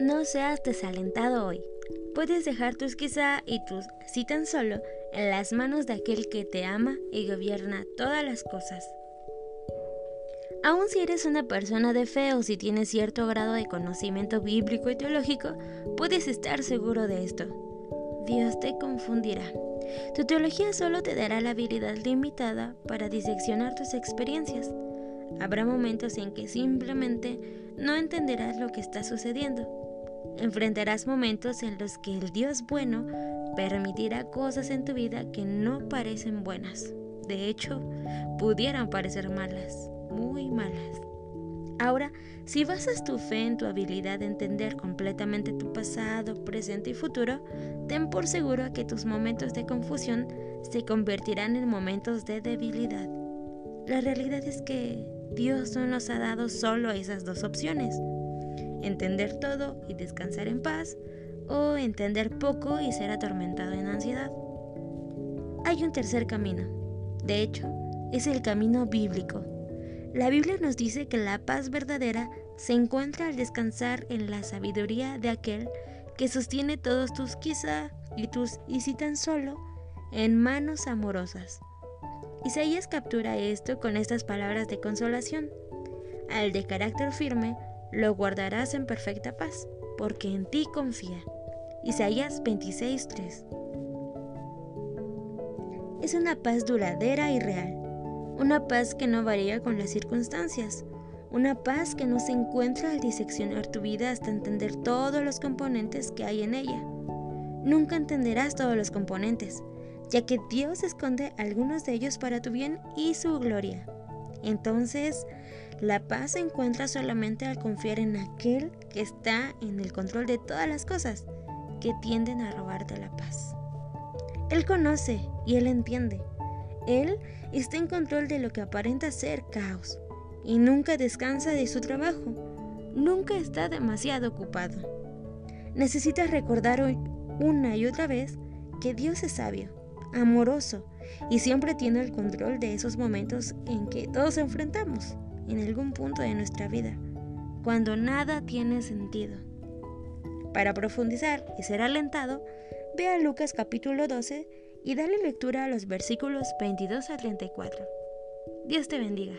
No seas desalentado hoy. Puedes dejar tus quizá y tus si tan solo en las manos de aquel que te ama y gobierna todas las cosas. Aun si eres una persona de fe o si tienes cierto grado de conocimiento bíblico y teológico, puedes estar seguro de esto. Dios te confundirá. Tu teología solo te dará la habilidad limitada para diseccionar tus experiencias. Habrá momentos en que simplemente no entenderás lo que está sucediendo. Enfrentarás momentos en los que el Dios bueno permitirá cosas en tu vida que no parecen buenas. De hecho, pudieran parecer malas, muy malas. Ahora, si basas tu fe en tu habilidad de entender completamente tu pasado, presente y futuro, ten por seguro que tus momentos de confusión se convertirán en momentos de debilidad. La realidad es que Dios no nos ha dado solo esas dos opciones, entender todo y descansar en paz, o entender poco y ser atormentado en ansiedad. Hay un tercer camino, de hecho, es el camino bíblico. La Biblia nos dice que la paz verdadera se encuentra al descansar en la sabiduría de aquel que sostiene todos tus quizá y tus y si tan solo en manos amorosas. Isaías captura esto con estas palabras de consolación. Al de carácter firme lo guardarás en perfecta paz, porque en ti confía. Isaías 26:3. Es una paz duradera y real, una paz que no varía con las circunstancias, una paz que no se encuentra al diseccionar tu vida hasta entender todos los componentes que hay en ella. Nunca entenderás todos los componentes, ya que Dios esconde algunos de ellos para tu bien y su gloria. Entonces, la paz se encuentra solamente al confiar en aquel que está en el control de todas las cosas que tienden a robarte la paz. Él conoce y él entiende. Él está en control de lo que aparenta ser caos y nunca descansa de su trabajo. Nunca está demasiado ocupado. Necesitas recordar hoy una y otra vez que Dios es sabio amoroso y siempre tiene el control de esos momentos en que todos enfrentamos en algún punto de nuestra vida, cuando nada tiene sentido. Para profundizar y ser alentado, ve a Lucas capítulo 12 y dale lectura a los versículos 22 a 34. Dios te bendiga.